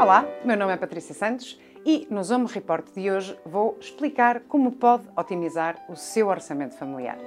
Olá, meu nome é Patrícia Santos e no Zoom Report de hoje vou explicar como pode otimizar o seu orçamento familiar.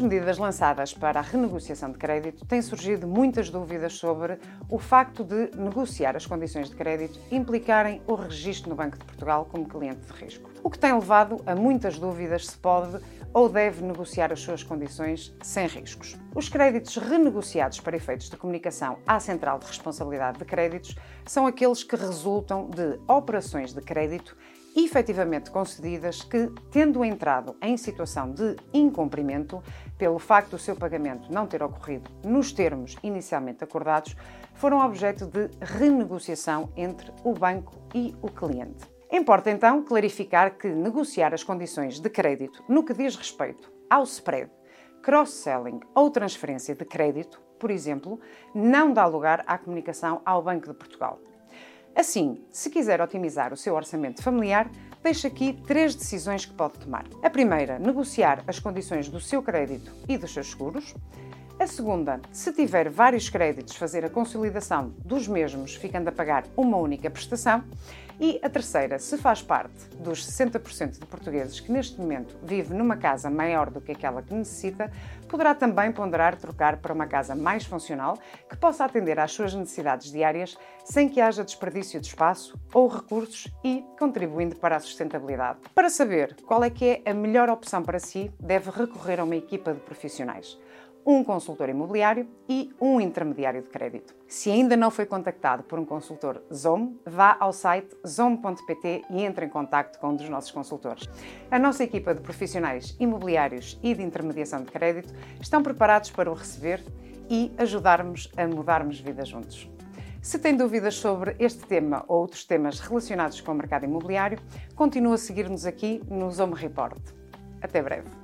As medidas lançadas para a renegociação de crédito, têm surgido muitas dúvidas sobre o facto de negociar as condições de crédito implicarem o registro no Banco de Portugal como cliente de risco. O que tem levado a muitas dúvidas se pode ou deve negociar as suas condições sem riscos. Os créditos renegociados para efeitos de comunicação à Central de Responsabilidade de Créditos são aqueles que resultam de operações de crédito efetivamente concedidas que, tendo entrado em situação de incumprimento, pelo facto do seu pagamento não ter ocorrido nos termos inicialmente acordados, foram objeto de renegociação entre o banco e o cliente. Importa então clarificar que negociar as condições de crédito no que diz respeito ao spread, cross-selling ou transferência de crédito, por exemplo, não dá lugar à comunicação ao Banco de Portugal. Assim, se quiser otimizar o seu orçamento familiar, deixo aqui três decisões que pode tomar. A primeira, negociar as condições do seu crédito e dos seus seguros. A segunda, se tiver vários créditos, fazer a consolidação dos mesmos, ficando a pagar uma única prestação. E a terceira, se faz parte dos 60% de portugueses que neste momento vive numa casa maior do que aquela que necessita, poderá também ponderar trocar para uma casa mais funcional que possa atender às suas necessidades diárias sem que haja desperdício de espaço ou recursos e contribuindo para a sustentabilidade. Para saber qual é que é a melhor opção para si, deve recorrer a uma equipa de profissionais um consultor imobiliário e um intermediário de crédito. Se ainda não foi contactado por um consultor ZOM, vá ao site zom.pt e entre em contato com um dos nossos consultores. A nossa equipa de profissionais imobiliários e de intermediação de crédito estão preparados para o receber e ajudarmos a mudarmos vida juntos. Se tem dúvidas sobre este tema ou outros temas relacionados com o mercado imobiliário, continue a seguir-nos aqui no Zoom Report. Até breve.